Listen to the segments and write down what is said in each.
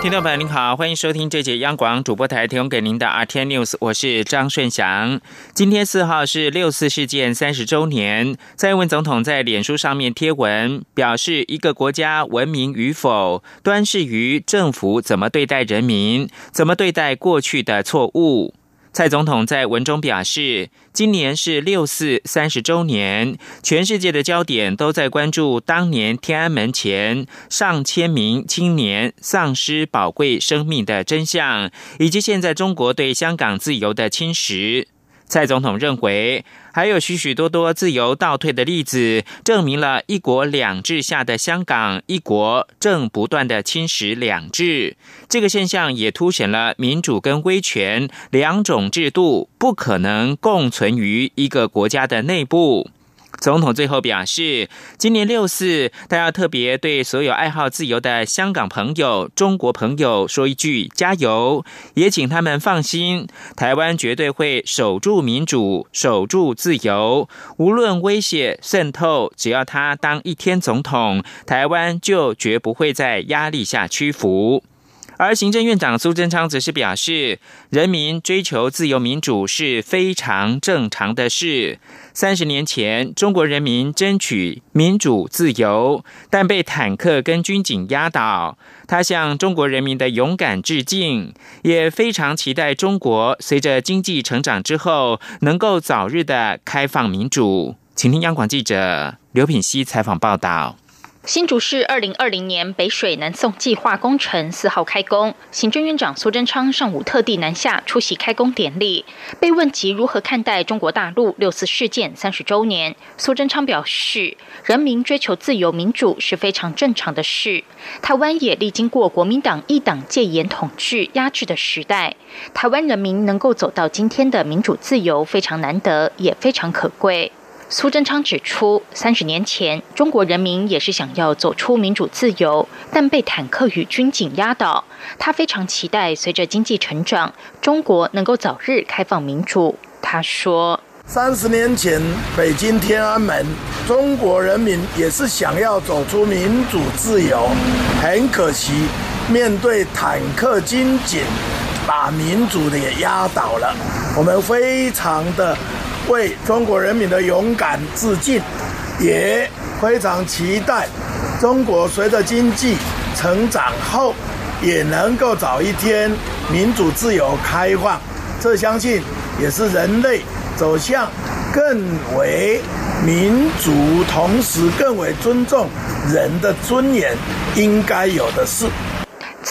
听众朋友您好，欢迎收听这节央广主播台提供给您的 RT News，我是张顺祥。今天四号是六四事件三十周年，蔡英文总统在脸书上面贴文表示，一个国家文明与否，端视于政府怎么对待人民，怎么对待过去的错误。蔡总统在文中表示，今年是六四三十周年，全世界的焦点都在关注当年天安门前上千名青年丧失宝贵生命的真相，以及现在中国对香港自由的侵蚀。蔡总统认为，还有许许多多自由倒退的例子，证明了一国两制下的香港一国正不断的侵蚀两制。这个现象也凸显了民主跟威权两种制度不可能共存于一个国家的内部。总统最后表示，今年六四，他要特别对所有爱好自由的香港朋友、中国朋友说一句加油，也请他们放心，台湾绝对会守住民主、守住自由，无论威胁渗透，只要他当一天总统，台湾就绝不会在压力下屈服。而行政院长苏贞昌则是表示，人民追求自由民主是非常正常的事。三十年前，中国人民争取民主自由，但被坦克跟军警压倒。他向中国人民的勇敢致敬，也非常期待中国随着经济成长之后，能够早日的开放民主。请听央广记者刘品溪采访报道。新竹市二零二零年北水南送计划工程四号开工，行政院长苏贞昌上午特地南下出席开工典礼。被问及如何看待中国大陆六四事件三十周年，苏贞昌表示，人民追求自由民主是非常正常的事。台湾也历经过国民党一党戒严统治压制的时代，台湾人民能够走到今天的民主自由非常难得，也非常可贵。苏贞昌指出，三十年前，中国人民也是想要走出民主自由，但被坦克与军警压倒。他非常期待，随着经济成长，中国能够早日开放民主。他说：“三十年前，北京天安门，中国人民也是想要走出民主自由，很可惜，面对坦克军警，把民主的也压倒了。我们非常的。”为中国人民的勇敢致敬，也非常期待中国随着经济成长后，也能够早一天民主自由开放。这相信也是人类走向更为民主，同时更为尊重人的尊严应该有的事。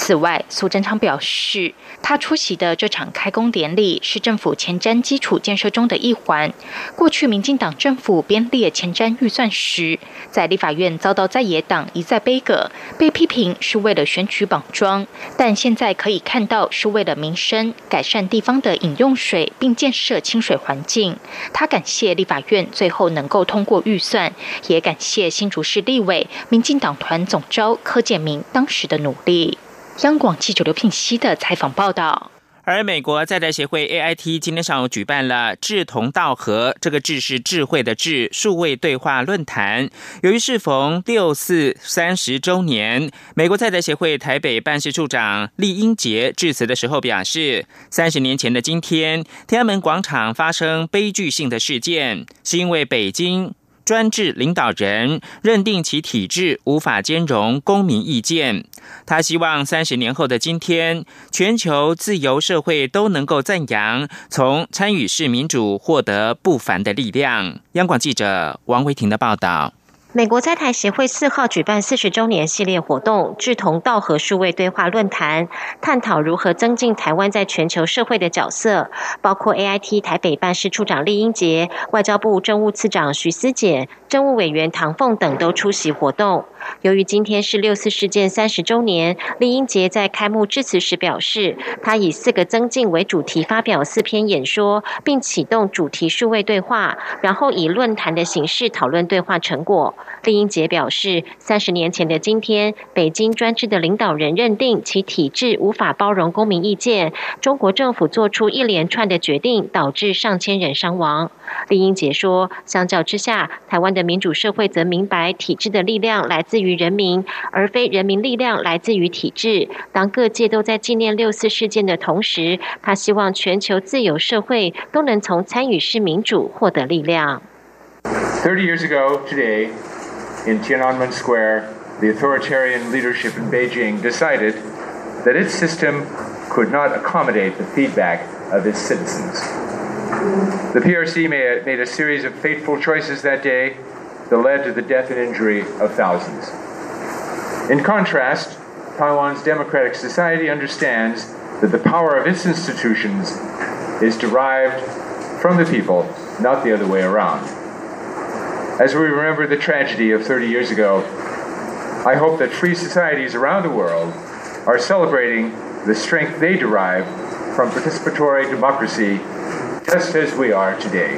此外，苏贞昌表示。他出席的这场开工典礼是政府前瞻基础建设中的一环。过去，民进党政府编列前瞻预算时，在立法院遭到在野党一再背戈，被批评是为了选举绑桩。但现在可以看到，是为了民生，改善地方的饮用水，并建设清水环境。他感谢立法院最后能够通过预算，也感谢新竹市立委、民进党团总召柯建明当时的努力。央广记者刘聘熙的采访报道。而美国在台协会 AIT 今天上午举办了“志同道合”这个“志”是智慧的“智”数位对话论坛。由于适逢六四三十周年，美国在台协会台北办事处长厉英杰致辞的时候表示，三十年前的今天，天安门广场发生悲剧性的事件，是因为北京。专制领导人认定其体制无法兼容公民意见，他希望三十年后的今天，全球自由社会都能够赞扬从参与式民主获得不凡的力量。央广记者王维婷的报道。美国在台协会四号举办四十周年系列活动，志同道合数位对话论坛，探讨如何增进台湾在全球社会的角色。包括 AIT 台北办事处长厉英杰、外交部政务次长徐思俭、政务委员唐凤等都出席活动。由于今天是六四事件三十周年，厉英杰在开幕致辞时表示，他以四个增进为主题发表四篇演说，并启动主题数位对话，然后以论坛的形式讨论对话成果。李英杰表示，三十年前的今天，北京专制的领导人认定其体制无法包容公民意见，中国政府做出一连串的决定，导致上千人伤亡。李英杰说，相较之下，台湾的民主社会则明白体制的力量来自于人民，而非人民力量来自于体制。当各界都在纪念六四事件的同时，他希望全球自由社会都能从参与式民主获得力量。Thirty years ago today. in Tiananmen Square, the authoritarian leadership in Beijing decided that its system could not accommodate the feedback of its citizens. The PRC made a series of fateful choices that day that led to the death and injury of thousands. In contrast, Taiwan's democratic society understands that the power of its institutions is derived from the people, not the other way around. As we remember the tragedy of 30 years ago, I hope that free societies around the world are celebrating the strength they derive from participatory democracy, just as we are today.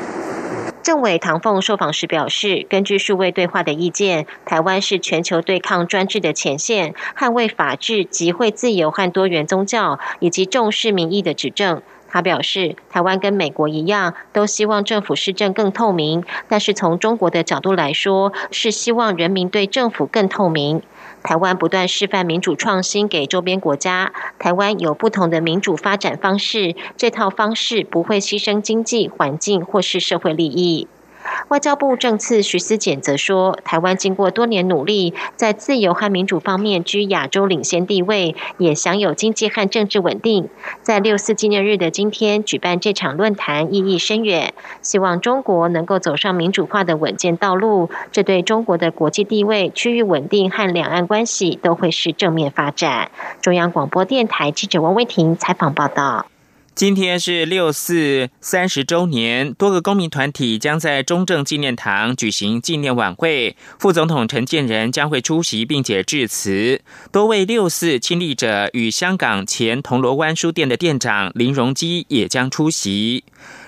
政委唐凤受访时表示，根据数位对话的意见，台湾是全球对抗专制的前线，捍卫法治、集会自由和多元宗教，以及重视民意的指证。 他表示，台湾跟美国一样，都希望政府施政更透明。但是从中国的角度来说，是希望人民对政府更透明。台湾不断示范民主创新给周边国家，台湾有不同的民主发展方式，这套方式不会牺牲经济、环境或是社会利益。外交部政次徐思俭则说，台湾经过多年努力，在自由和民主方面居亚洲领先地位，也享有经济和政治稳定。在六四纪念日的今天举办这场论坛，意义深远。希望中国能够走上民主化的稳健道路，这对中国的国际地位、区域稳定和两岸关系都会是正面发展。中央广播电台记者王威婷采访报道。今天是六四三十周年，多个公民团体将在中正纪念堂举行纪念晚会。副总统陈建仁将会出席并且致辞。多位六四亲历者与香港前铜锣湾书店的店长林荣基也将出席。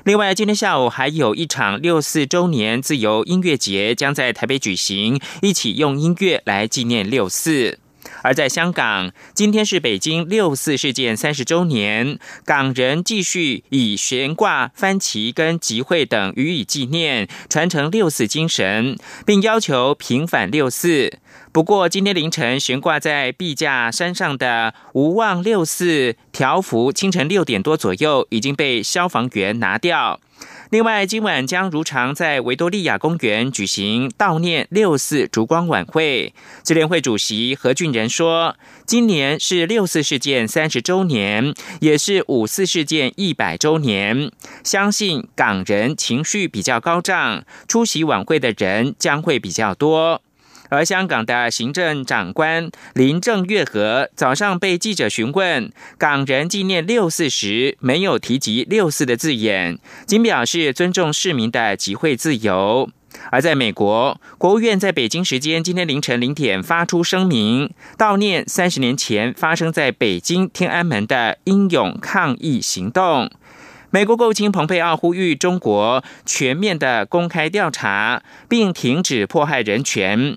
另外，今天下午还有一场六四周年自由音乐节将在台北举行，一起用音乐来纪念六四。而在香港，今天是北京六四事件三十周年，港人继续以悬挂幡旗跟集会等予以纪念，传承六四精神，并要求平反六四。不过，今天凌晨悬挂在壁架山上的“无望六四”条幅，清晨六点多左右已经被消防员拿掉。另外，今晚将如常在维多利亚公园举行悼念六四烛光晚会。智联会主席何俊仁说：“今年是六四事件三十周年，也是五四事件一百周年。相信港人情绪比较高涨，出席晚会的人将会比较多。”而香港的行政长官林郑月娥早上被记者询问港人纪念六四时，没有提及六四的字眼，仅表示尊重市民的集会自由。而在美国，国务院在北京时间今天凌晨零点发出声明，悼念三十年前发生在北京天安门的英勇抗议行动。美国国务卿蓬佩奥呼吁中国全面的公开调查，并停止迫害人权。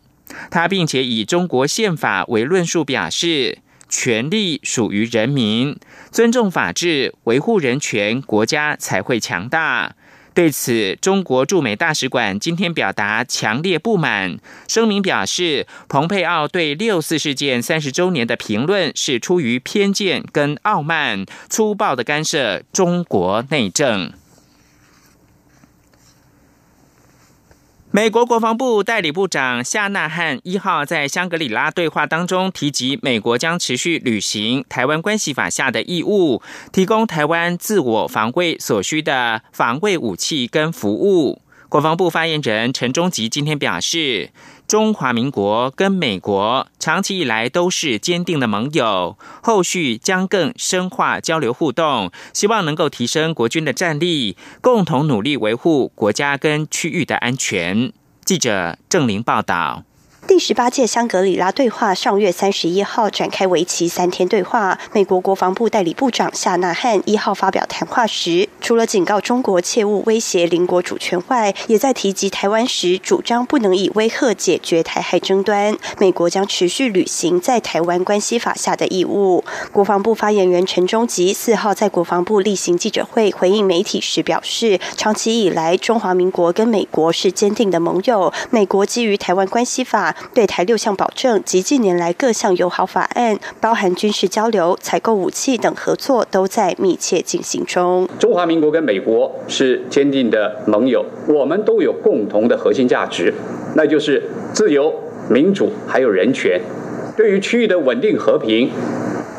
他并且以中国宪法为论述，表示权力属于人民，尊重法治，维护人权，国家才会强大。对此，中国驻美大使馆今天表达强烈不满，声明表示，蓬佩奥对六四事件三十周年的评论是出于偏见跟傲慢，粗暴的干涉中国内政。美国国防部代理部长夏纳汉一号在香格里拉对话当中提及，美国将持续履行《台湾关系法》下的义务，提供台湾自我防卫所需的防卫武器跟服务。国防部发言人陈忠吉今天表示。中华民国跟美国长期以来都是坚定的盟友，后续将更深化交流互动，希望能够提升国军的战力，共同努力维护国家跟区域的安全。记者郑玲报道。第十八届香格里拉对话上月三十一号展开为期三天对话。美国国防部代理部长夏纳汉一号发表谈话时，除了警告中国切勿威胁邻国主权外，也在提及台湾时主张不能以威吓解决台海争端。美国将持续履行在台湾关系法下的义务。国防部发言人陈忠吉四号在国防部例行记者会回应媒体时表示，长期以来中华民国跟美国是坚定的盟友。美国基于台湾关系法。对台六项保证及近年来各项友好法案，包含军事交流、采购武器等合作，都在密切进行中。中华民国跟美国是坚定的盟友，我们都有共同的核心价值，那就是自由、民主还有人权。对于区域的稳定和平，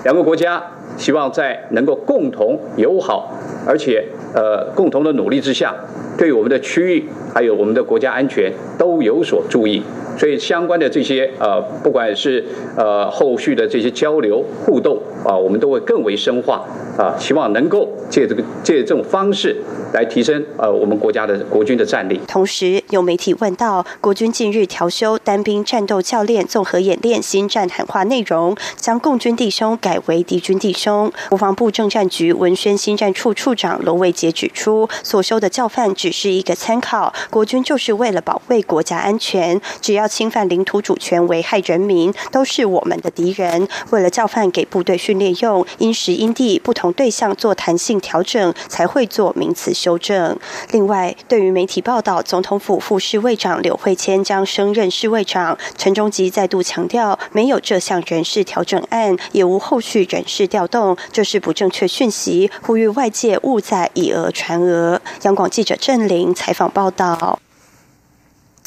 两个国家希望在能够共同友好，而且呃共同的努力之下，对我们的区域还有我们的国家安全都有所注意。所以相关的这些呃，不管是呃后续的这些交流互动啊，我们都会更为深化啊，希望能够借这个借这种方式来提升呃我们国家的国军的战力。同时，有媒体问到，国军近日调休单兵战斗教练综合演练新战喊话内容，将共军弟兄改为敌军弟兄。国防部政战局文宣新战处处长罗伟杰指出，所修的教范只是一个参考，国军就是为了保卫国家安全，只要。侵犯领土主权、危害人民，都是我们的敌人。为了教范给部队训练用，因时因地不同对象做弹性调整，才会做名词修正。另外，对于媒体报道总统府副侍卫长柳惠谦将升任侍卫长，陈忠吉再度强调，没有这项人事调整案，也无后续人事调动，这是不正确讯息，呼吁外界勿再以讹传讹。央广记者郑玲采访报道。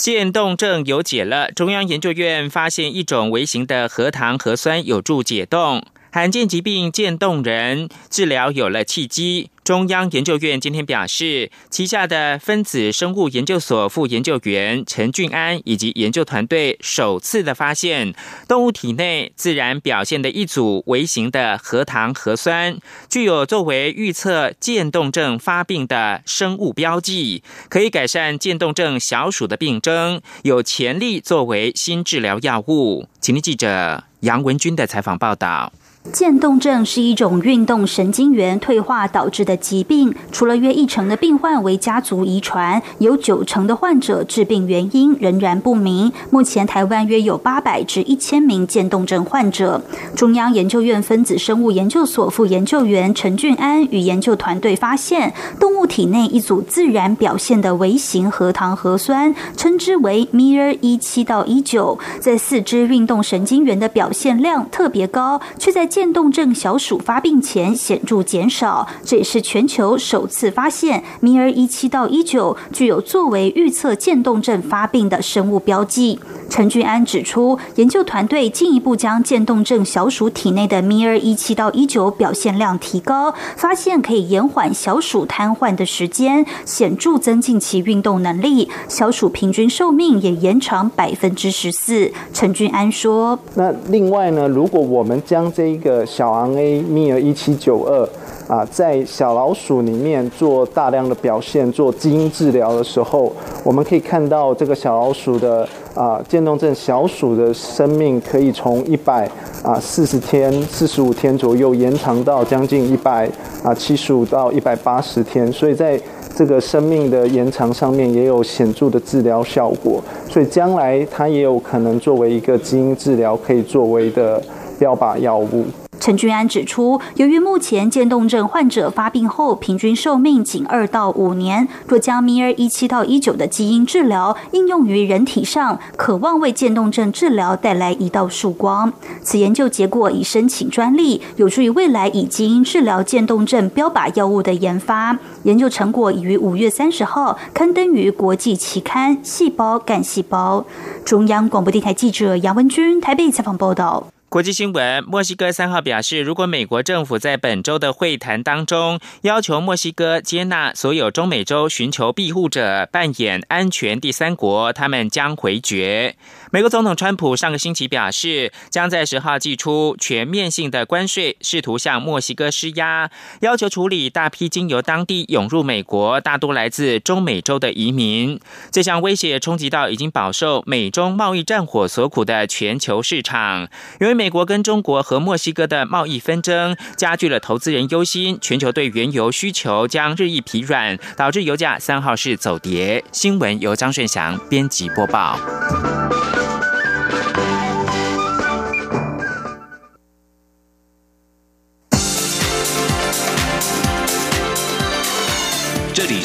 渐冻症有解了，中央研究院发现一种微型的核糖核酸有助解冻，罕见疾病渐冻人治疗有了契机。中央研究院今天表示，旗下的分子生物研究所副研究员陈俊安以及研究团队首次的发现，动物体内自然表现的一组微型的核糖核酸，具有作为预测渐冻症发病的生物标记，可以改善渐冻症小鼠的病症，有潜力作为新治疗药物。请听记者杨文军的采访报道。渐冻症是一种运动神经元退化导致的疾病，除了约一成的病患为家族遗传，有九成的患者致病原因仍然不明。目前台湾约有八百至一千名渐冻症患者。中央研究院分子生物研究所副研究员陈俊安与研究团队发现，动物体内一组自然表现的微型核糖核酸，称之为 MIR 一七到一九，在四肢运动神经元的表现量特别高，却在渐冻症小鼠发病前显著减少，这也是全球首次发现米尔一七到一九具有作为预测渐冻症发病的生物标记。陈俊安指出，研究团队进一步将渐冻症小鼠体内的米尔一七到一九表现量提高，发现可以延缓小鼠瘫痪的时间，显著增进其运动能力，小鼠平均寿命也延长百分之十四。陈俊安说：“那另外呢，如果我们将这个小昂 A 米尔一七九二啊，在小老鼠里面做大量的表现，做基因治疗的时候，我们可以看到这个小老鼠的啊渐冻症小鼠的生命可以从一百啊四十天、四十五天左右延长到将近一百啊七十五到一百八十天，所以在这个生命的延长上面也有显著的治疗效果，所以将来它也有可能作为一个基因治疗可以作为的。标靶药物。陈君安指出，由于目前渐冻症患者发病后平均寿命仅二到五年，若将 MIR 一七到一九的基因治疗应用于人体上，可望为渐冻症治疗带来一道曙光。此研究结果已申请专利，有助于未来以基因治疗渐冻症标靶药物的研发。研究成果已于五月三十号刊登于国际期刊《细胞干细胞》。中央广播电台记者杨文君台北采访报道。国际新闻：墨西哥三号表示，如果美国政府在本周的会谈当中要求墨西哥接纳所有中美洲寻求庇护者扮演安全第三国，他们将回绝。美国总统川普上个星期表示，将在十号祭出全面性的关税，试图向墨西哥施压，要求处理大批经由当地涌入美国、大多来自中美洲的移民。这项威胁冲击到已经饱受美中贸易战火所苦的全球市场。由于美国跟中国和墨西哥的贸易纷争加剧了投资人忧心，全球对原油需求将日益疲软，导致油价三号是走跌。新闻由张顺祥编辑播报。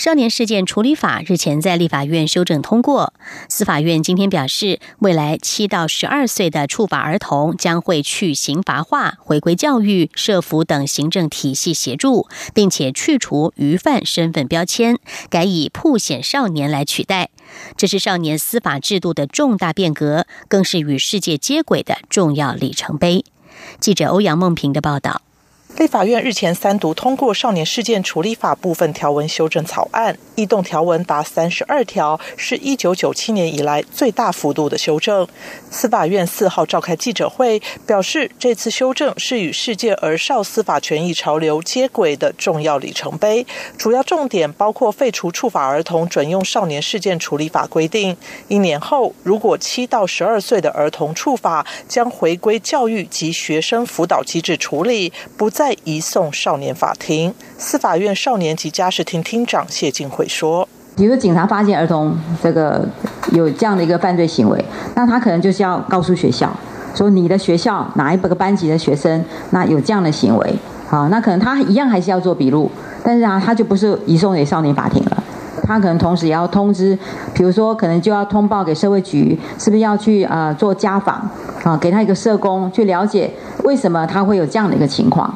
少年事件处理法日前在立法院修正通过，司法院今天表示，未来七到十二岁的触法儿童将会去刑罚化，回归教育、社福等行政体系协助，并且去除余犯身份标签，改以曝险少年来取代。这是少年司法制度的重大变革，更是与世界接轨的重要里程碑。记者欧阳梦平的报道。立法院日前三读通过《少年事件处理法》部分条文修正草案，异动条文达三十二条，是一九九七年以来最大幅度的修正。司法院四号召开记者会，表示这次修正是与世界儿少司法权益潮流接轨的重要里程碑。主要重点包括废除处罚儿童准用《少年事件处理法》规定，一年后如果七到十二岁的儿童处罚，将回归教育及学生辅导机制处理，不。再移送少年法庭。司法院少年及家事厅厅长谢进惠说：“比如警察发现儿童这个有这样的一个犯罪行为，那他可能就是要告诉学校，说你的学校哪一个班级的学生那有这样的行为，好，那可能他一样还是要做笔录，但是啊，他就不是移送给少年法庭了，他可能同时也要通知，比如说可能就要通报给社会局，是不是要去呃做家访啊，给他一个社工去了解为什么他会有这样的一个情况。”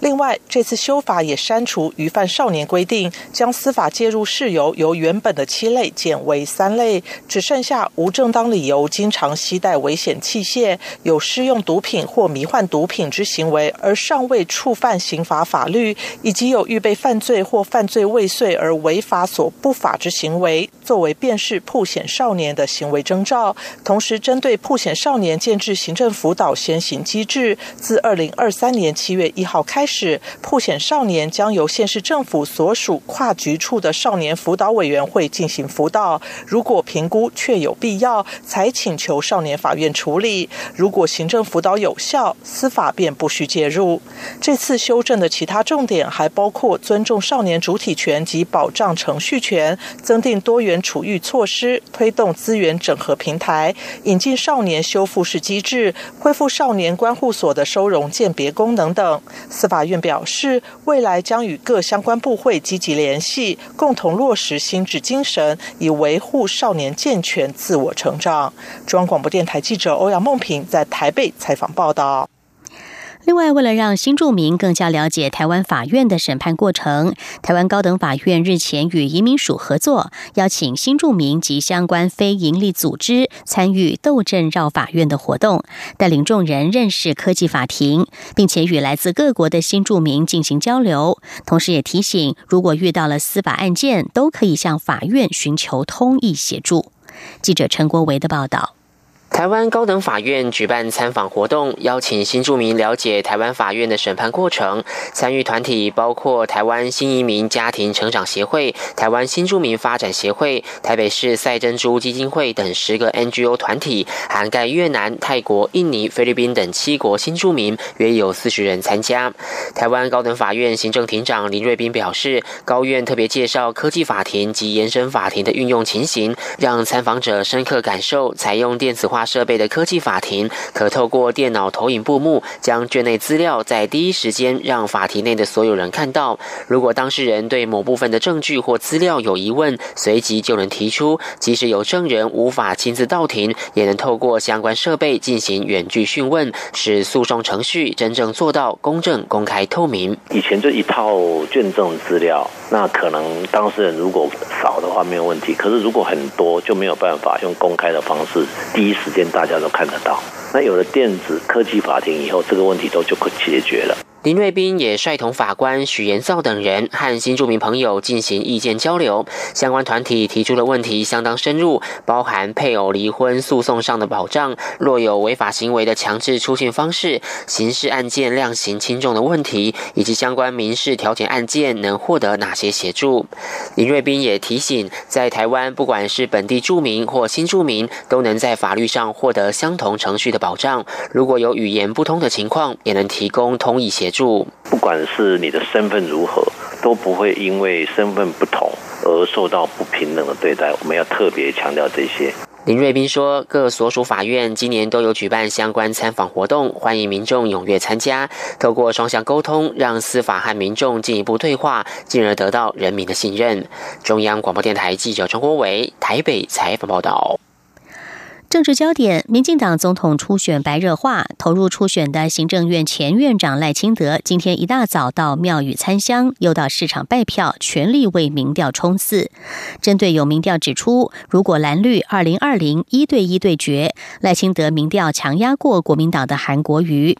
另外，这次修法也删除余犯少年规定，将司法介入事由由原本的七类减为三类，只剩下无正当理由经常携带危险器械、有施用毒品或迷幻毒品之行为而尚未触犯刑法法律，以及有预备犯罪或犯罪未遂而违法所不法之行为，作为辨识曝险少年的行为征兆。同时，针对曝险少年建制行政辅导先行机制，自二零二三年七月一号开。是，破险少年将由县市政府所属跨局处的少年辅导委员会进行辅导。如果评估确有必要，才请求少年法院处理。如果行政辅导有效，司法便不需介入。这次修正的其他重点还包括尊重少年主体权及保障程序权，增订多元处遇措施，推动资源整合平台，引进少年修复式机制，恢复少年关护所的收容鉴别功能等。司法。法院表示，未来将与各相关部会积极联系，共同落实心智精神，以维护少年健全自我成长。中央广播电台记者欧阳梦平在台北采访报道。另外，为了让新住民更加了解台湾法院的审判过程，台湾高等法院日前与移民署合作，邀请新住民及相关非营利组织参与斗阵绕法院的活动，带领众人认识科技法庭，并且与来自各国的新住民进行交流。同时，也提醒如果遇到了司法案件，都可以向法院寻求通译协助。记者陈国维的报道。台湾高等法院举办参访活动，邀请新住民了解台湾法院的审判过程。参与团体包括台湾新移民家庭成长协会、台湾新住民发展协会、台北市赛珍珠基金会等十个 NGO 团体，涵盖越南、泰国、印尼、菲律宾等七国新住民，约有四十人参加。台湾高等法院行政庭长林瑞斌表示，高院特别介绍科技法庭及延伸法庭的运用情形，让参访者深刻感受采用电子化。设备的科技法庭可透过电脑投影布幕，将卷内资料在第一时间让法庭内的所有人看到。如果当事人对某部分的证据或资料有疑问，随即就能提出。即使有证人无法亲自到庭，也能透过相关设备进行远距讯问，使诉讼程序真正做到公正、公开、透明。以前就一套卷证资料，那可能当事人如果少的话没有问题，可是如果很多就没有办法用公开的方式第一时间。大家都看得到。那有了电子科技法庭以后，这个问题都就可解决了。林瑞斌也率同法官许延造等人和新住民朋友进行意见交流。相关团体提出的问题相当深入，包含配偶离婚诉讼上的保障、若有违法行为的强制出境方式、刑事案件量刑轻重的问题，以及相关民事调解案件能获得哪些协助。林瑞斌也提醒，在台湾，不管是本地住民或新住民，都能在法律上获得相同程序的保障。如果有语言不通的情况，也能提供通译协。不管是你的身份如何，都不会因为身份不同而受到不平等的对待。我们要特别强调这些。林瑞斌说，各所属法院今年都有举办相关参访活动，欢迎民众踊跃参加。透过双向沟通，让司法和民众进一步对话，进而得到人民的信任。中央广播电台记者陈国伟台北采访报道。政治焦点：民进党总统初选白热化，投入初选的行政院前院长赖清德今天一大早到庙宇参香，又到市场拜票，全力为民调冲刺。针对有民调指出，如果蓝绿二零二零一对一对决，赖清德民调强压过国民党的韩国瑜。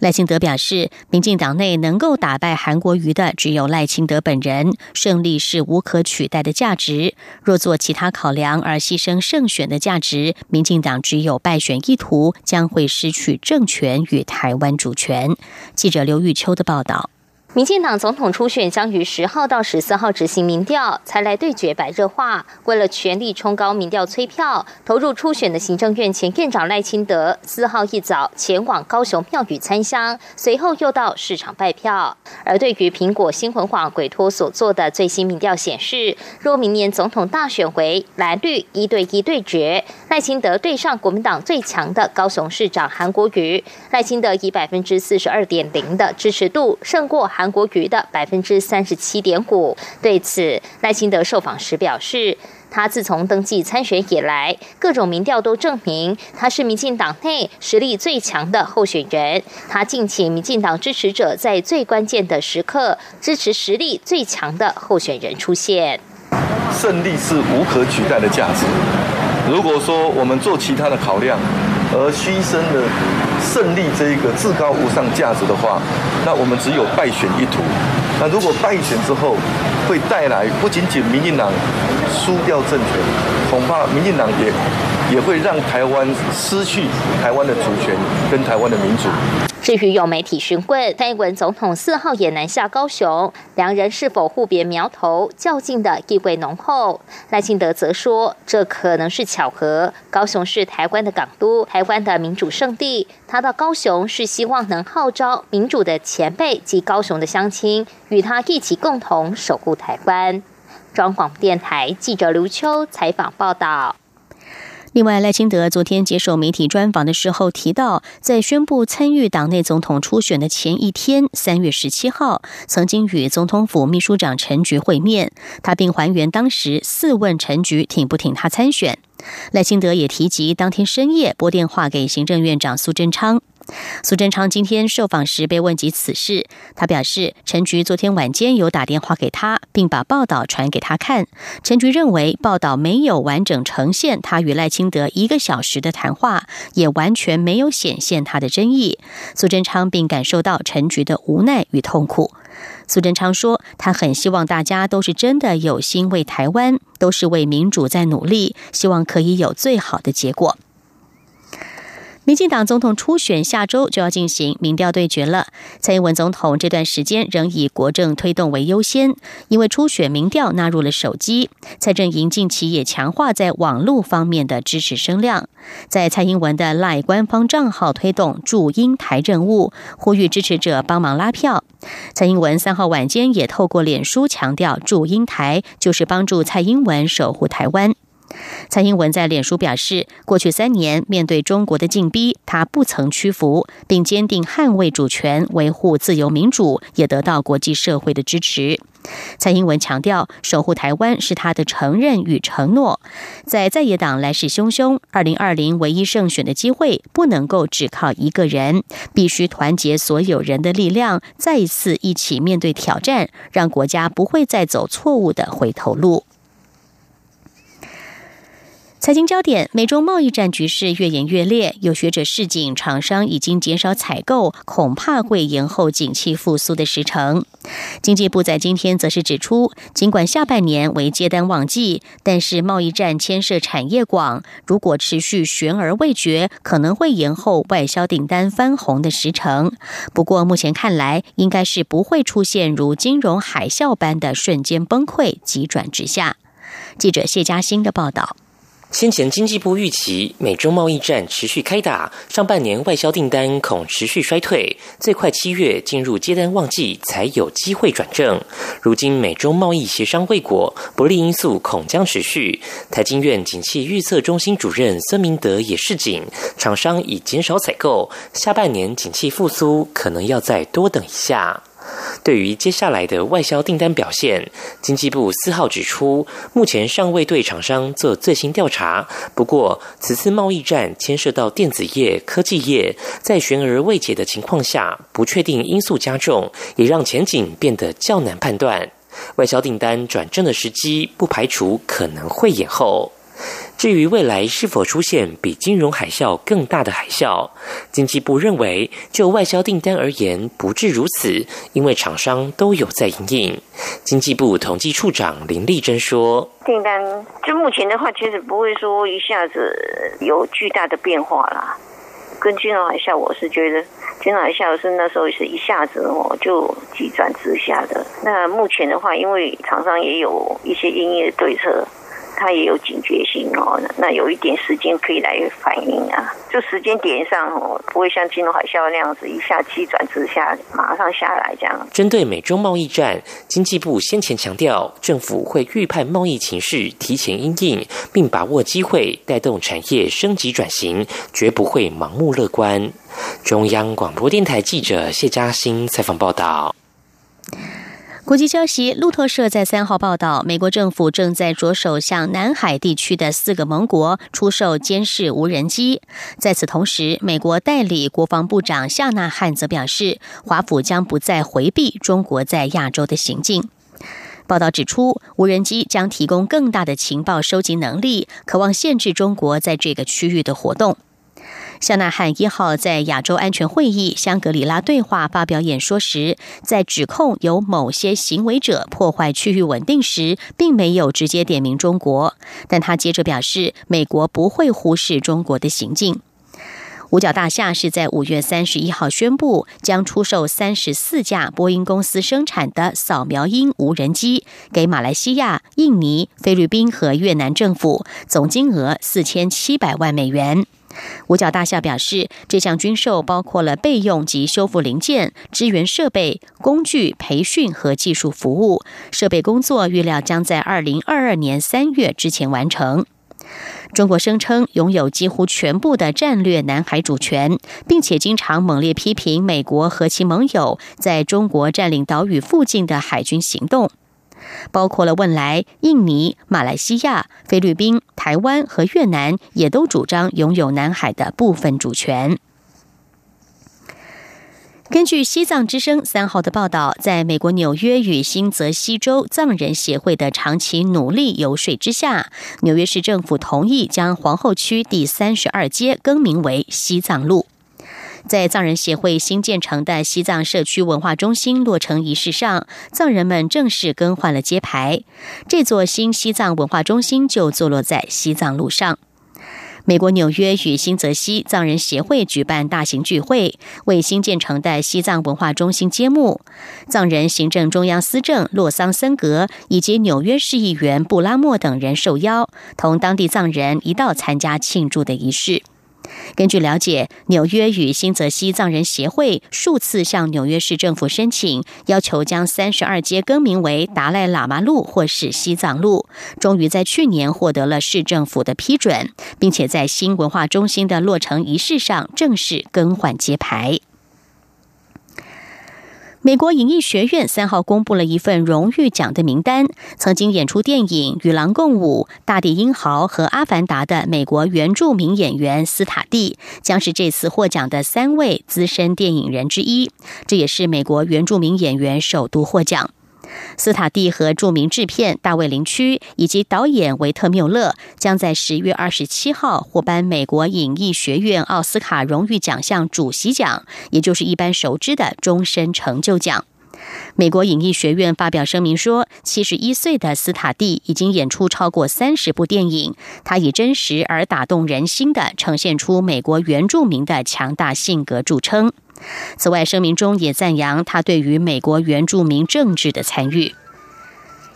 赖清德表示，民进党内能够打败韩国瑜的只有赖清德本人，胜利是无可取代的价值。若做其他考量而牺牲胜选的价值，民进党只有败选意图，将会失去政权与台湾主权。记者刘玉秋的报道。民进党总统初选将于十号到十四号执行民调，才来对决白热化。为了全力冲高民调催票，投入初选的行政院前院长赖清德四号一早前往高雄庙宇参香，随后又到市场拜票。而对于苹果新闻网委托所做的最新民调显示，若明年总统大选为蓝绿一对一对决，赖清德对上国民党最强的高雄市长韩国瑜，赖清德以百分之四十二点零的支持度胜过韩。韩国瑜的百分之三十七点五。对此，赖清德受访时表示，他自从登记参选以来，各种民调都证明他是民进党内实力最强的候选人。他敬请民进党支持者在最关键的时刻支持实力最强的候选人出现。胜利是无可取代的价值。如果说我们做其他的考量，而牺牲了胜利这一个至高无上价值的话，那我们只有败选一途。那如果败选之后，会带来不仅仅民进党输掉政权，恐怕民进党也也会让台湾失去台湾的主权跟台湾的民主。至于有媒体询问蔡英文总统四号也南下高雄，两人是否互别苗头，较劲的意味浓厚。赖清德则说，这可能是巧合。高雄是台湾的港都，台湾的民主圣地。他到高雄是希望能号召民主的前辈及高雄的乡亲，与他一起共同守护台湾。中广电台记者刘秋采访报道。另外，赖清德昨天接受媒体专访的时候提到，在宣布参与党内总统初选的前一天，三月十七号，曾经与总统府秘书长陈菊会面，他并还原当时四问陈菊挺不挺他参选。赖清德也提及，当天深夜拨电话给行政院长苏贞昌。苏贞昌今天受访时被问及此事，他表示，陈菊昨天晚间有打电话给他，并把报道传给他看。陈菊认为报道没有完整呈现他与赖清德一个小时的谈话，也完全没有显现他的争议。苏贞昌并感受到陈菊的无奈与痛苦。苏贞昌说，他很希望大家都是真的有心为台湾，都是为民主在努力，希望可以有最好的结果。民进党总统初选下周就要进行民调对决了。蔡英文总统这段时间仍以国政推动为优先，因为初选民调纳入了手机。蔡正营近期也强化在网络方面的支持声量，在蔡英文的赖官方账号推动驻英台任务，呼吁支持者帮忙拉票。蔡英文三号晚间也透过脸书强调，驻英台就是帮助蔡英文守护台湾。蔡英文在脸书表示，过去三年面对中国的禁逼，他不曾屈服，并坚定捍卫主权、维护自由民主，也得到国际社会的支持。蔡英文强调，守护台湾是他的承认与承诺。在在野党来势汹汹，二零二零唯一胜选的机会不能够只靠一个人，必须团结所有人的力量，再一次一起面对挑战，让国家不会再走错误的回头路。财经焦点：美中贸易战局势越演越烈，有学者示警，厂商已经减少采购，恐怕会延后景气复苏的时程。经济部在今天则是指出，尽管下半年为接单旺季，但是贸易战牵涉产业广，如果持续悬而未决，可能会延后外销订单翻红的时程。不过目前看来，应该是不会出现如金融海啸般的瞬间崩溃，急转直下。记者谢嘉欣的报道。先前经济部预期美中贸易战持续开打，上半年外销订单恐持续衰退，最快七月进入接单旺季才有机会转正。如今美中贸易协商未果，不利因素恐将持续。台经院景气预测中心主任孙明德也示警，厂商已减少采购，下半年景气复苏可能要再多等一下。对于接下来的外销订单表现，经济部四号指出，目前尚未对厂商做最新调查。不过，此次贸易战牵涉到电子业、科技业，在悬而未解的情况下，不确定因素加重，也让前景变得较难判断。外销订单转正的时机，不排除可能会延后。至于未来是否出现比金融海啸更大的海啸，经济部认为，就外销订单而言，不至如此，因为厂商都有在营运。经济部统计处长林丽珍说：“订单就目前的话，其实不会说一下子有巨大的变化啦。跟金融海啸，我是觉得金融海啸是那时候是一下子哦就急转直下的。那目前的话，因为厂商也有一些营业对策。”他也有警觉性哦，那有一点时间可以来反应啊，就时间点上哦，不会像金融海啸那样子一下急转直下，马上下来这样。针对美中贸易战，经济部先前强调，政府会预判贸易情势，提前应应，并把握机会带动产业升级转型，绝不会盲目乐观。中央广播电台记者谢嘉欣采访报道。国际消息，路透社在三号报道，美国政府正在着手向南海地区的四个盟国出售监视无人机。在此同时，美国代理国防部长夏纳汉则表示，华府将不再回避中国在亚洲的行径。报道指出，无人机将提供更大的情报收集能力，渴望限制中国在这个区域的活动。夏纳汉一号在亚洲安全会议香格里拉对话发表演说时，在指控有某些行为者破坏区域稳定时，并没有直接点名中国，但他接着表示，美国不会忽视中国的行径。五角大厦是在五月三十一号宣布将出售三十四架波音公司生产的扫描鹰无人机给马来西亚、印尼、菲律宾和越南政府，总金额四千七百万美元。五角大厦表示，这项军售包括了备用及修复零件、支援设备、工具、培训和技术服务。设备工作预料将在二零二二年三月之前完成。中国声称拥有几乎全部的战略南海主权，并且经常猛烈批评美国和其盟友在中国占领岛屿附近的海军行动。包括了汶莱、印尼、马来西亚、菲律宾、台湾和越南，也都主张拥有南海的部分主权。根据西藏之声三号的报道，在美国纽约与新泽西州藏人协会的长期努力游说之下，纽约市政府同意将皇后区第三十二街更名为西藏路。在藏人协会新建成的西藏社区文化中心落成仪式上，藏人们正式更换了街牌。这座新西藏文化中心就坐落在西藏路上。美国纽约与新泽西藏人协会举办大型聚会，为新建成的西藏文化中心揭幕。藏人行政中央司政洛桑森格以及纽约市议员布拉莫等人受邀，同当地藏人一道参加庆祝的仪式。根据了解，纽约与新泽西藏人协会数次向纽约市政府申请，要求将三十二街更名为达赖喇嘛路或是西藏路，终于在去年获得了市政府的批准，并且在新文化中心的落成仪式上正式更换街牌。美国影艺学院三号公布了一份荣誉奖的名单，曾经演出电影《与狼共舞》《大地英豪》和《阿凡达》的美国原住民演员斯塔蒂将是这次获奖的三位资深电影人之一，这也是美国原住民演员首度获奖。斯塔蒂和著名制片大卫林区以及导演维特缪勒将在十月二十七号获颁美国影艺学院奥斯卡荣誉奖项主席奖，也就是一般熟知的终身成就奖。美国影艺学院发表声明说，七十一岁的斯塔蒂已经演出超过三十部电影，他以真实而打动人心的呈现出美国原住民的强大性格著称。此外，声明中也赞扬他对于美国原住民政治的参与。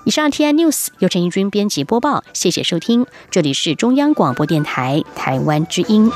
以上 T I News 由陈义军编辑播报，谢谢收听，这里是中央广播电台台湾之音。